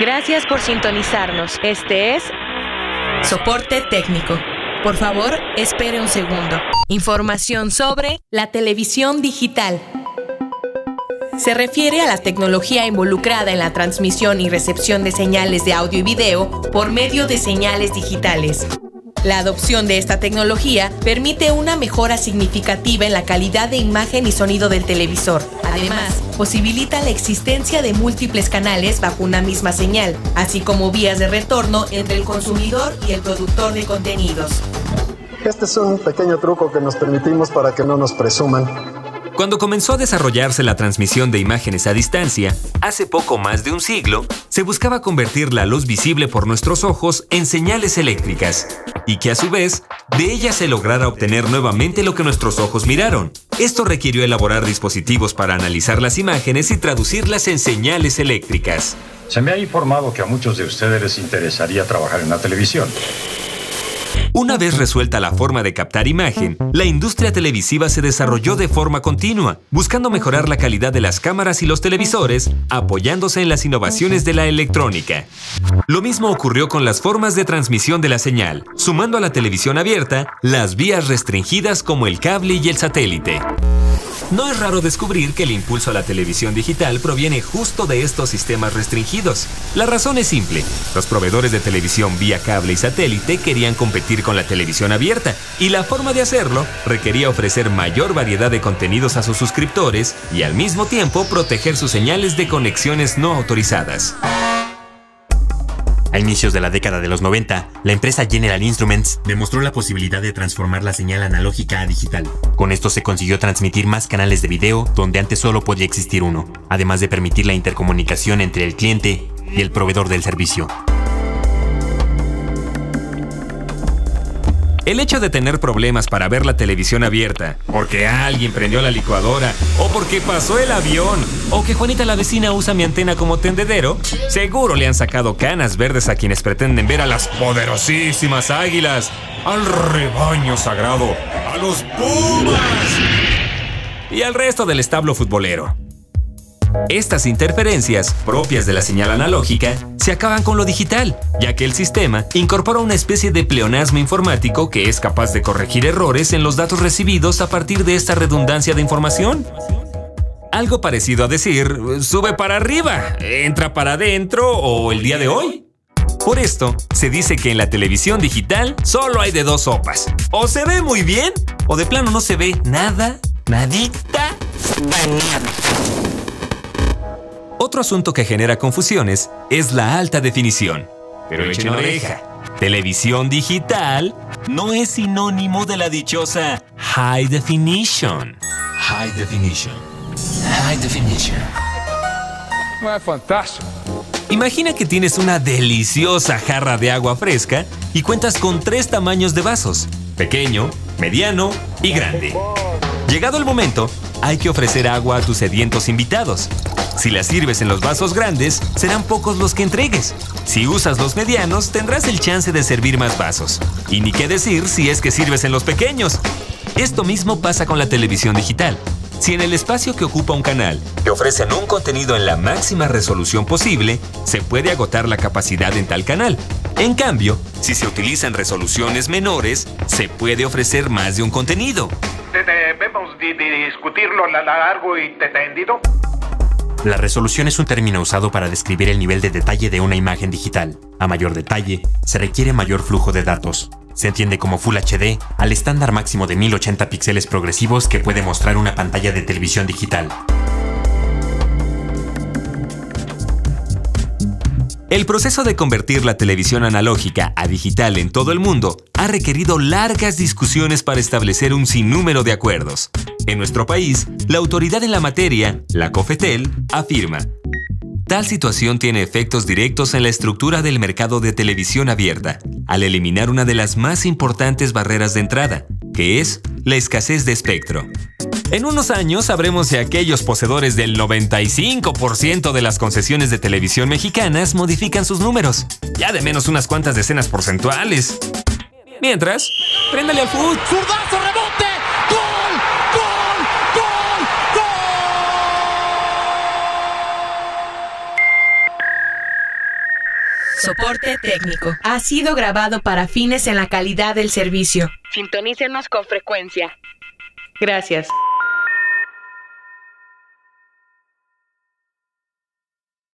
Gracias por sintonizarnos. Este es Soporte técnico. Por favor, espere un segundo. Información sobre la televisión digital. Se refiere a la tecnología involucrada en la transmisión y recepción de señales de audio y video por medio de señales digitales. La adopción de esta tecnología permite una mejora significativa en la calidad de imagen y sonido del televisor. Además, posibilita la existencia de múltiples canales bajo una misma señal, así como vías de retorno entre el consumidor y el productor de contenidos. Este es un pequeño truco que nos permitimos para que no nos presuman. Cuando comenzó a desarrollarse la transmisión de imágenes a distancia, hace poco más de un siglo, se buscaba convertir la luz visible por nuestros ojos en señales eléctricas, y que a su vez, de ellas se lograra obtener nuevamente lo que nuestros ojos miraron. Esto requirió elaborar dispositivos para analizar las imágenes y traducirlas en señales eléctricas. Se me ha informado que a muchos de ustedes les interesaría trabajar en la televisión. Una vez resuelta la forma de captar imagen, la industria televisiva se desarrolló de forma continua, buscando mejorar la calidad de las cámaras y los televisores, apoyándose en las innovaciones de la electrónica. Lo mismo ocurrió con las formas de transmisión de la señal, sumando a la televisión abierta las vías restringidas como el cable y el satélite. No es raro descubrir que el impulso a la televisión digital proviene justo de estos sistemas restringidos. La razón es simple. Los proveedores de televisión vía cable y satélite querían competir con la televisión abierta y la forma de hacerlo requería ofrecer mayor variedad de contenidos a sus suscriptores y al mismo tiempo proteger sus señales de conexiones no autorizadas. A inicios de la década de los 90, la empresa General Instruments demostró la posibilidad de transformar la señal analógica a digital. Con esto se consiguió transmitir más canales de video donde antes solo podía existir uno, además de permitir la intercomunicación entre el cliente y el proveedor del servicio. El hecho de tener problemas para ver la televisión abierta, porque alguien prendió la licuadora, o porque pasó el avión, o que Juanita la vecina usa mi antena como tendedero, seguro le han sacado canas verdes a quienes pretenden ver a las poderosísimas águilas, al rebaño sagrado, a los pumas y al resto del establo futbolero. Estas interferencias, propias de la señal analógica, se acaban con lo digital, ya que el sistema incorpora una especie de pleonasmo informático que es capaz de corregir errores en los datos recibidos a partir de esta redundancia de información. Algo parecido a decir, sube para arriba, entra para adentro o el día de hoy. Por esto, se dice que en la televisión digital solo hay de dos sopas. O se ve muy bien, o de plano no se ve nada, nadita, nada. Otro asunto que genera confusiones es la alta definición. Pero echen oreja. Televisión digital no es sinónimo de la dichosa high definition. High definition. High definition. Es fantástico. Imagina que tienes una deliciosa jarra de agua fresca y cuentas con tres tamaños de vasos, pequeño, mediano y grande. Llegado el momento, hay que ofrecer agua a tus sedientos invitados. Si la sirves en los vasos grandes, serán pocos los que entregues. Si usas los medianos, tendrás el chance de servir más vasos. Y ni qué decir si es que sirves en los pequeños. Esto mismo pasa con la televisión digital. Si en el espacio que ocupa un canal te ofrecen un contenido en la máxima resolución posible, se puede agotar la capacidad en tal canal. En cambio, si se utilizan resoluciones menores, se puede ofrecer más de un contenido. ¿Debemos discutirlo largo y tendido? La resolución es un término usado para describir el nivel de detalle de una imagen digital. A mayor detalle, se requiere mayor flujo de datos. Se entiende como Full HD al estándar máximo de 1080 píxeles progresivos que puede mostrar una pantalla de televisión digital. El proceso de convertir la televisión analógica a digital en todo el mundo ha requerido largas discusiones para establecer un sinnúmero de acuerdos. En nuestro país, la autoridad en la materia, la COFETEL, afirma, Tal situación tiene efectos directos en la estructura del mercado de televisión abierta, al eliminar una de las más importantes barreras de entrada, que es la escasez de espectro. En unos años sabremos si aquellos poseedores del 95% de las concesiones de televisión mexicanas modifican sus números, ya de menos unas cuantas decenas porcentuales. Mientras, préndale al fútbol. ¡Zurdazo, rebote! Soporte técnico. Ha sido grabado para fines en la calidad del servicio. Sintonícenos con frecuencia. Gracias.